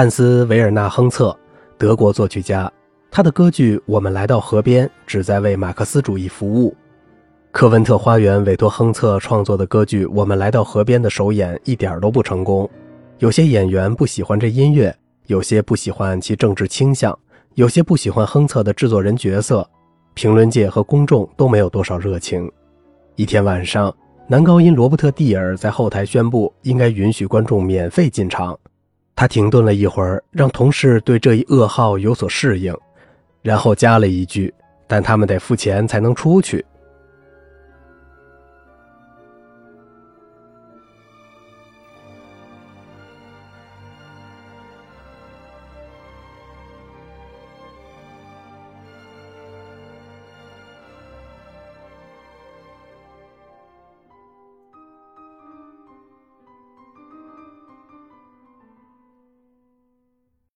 汉斯·维尔纳·亨策，德国作曲家。他的歌剧《我们来到河边》旨在为马克思主义服务。科文特花园委托亨策创作的歌剧《我们来到河边》的首演一点都不成功。有些演员不喜欢这音乐，有些不喜欢其政治倾向，有些不喜欢亨策的制作人角色。评论界和公众都没有多少热情。一天晚上，男高音罗伯特·蒂尔在后台宣布应该允许观众免费进场。他停顿了一会儿，让同事对这一噩耗有所适应，然后加了一句：“但他们得付钱才能出去。”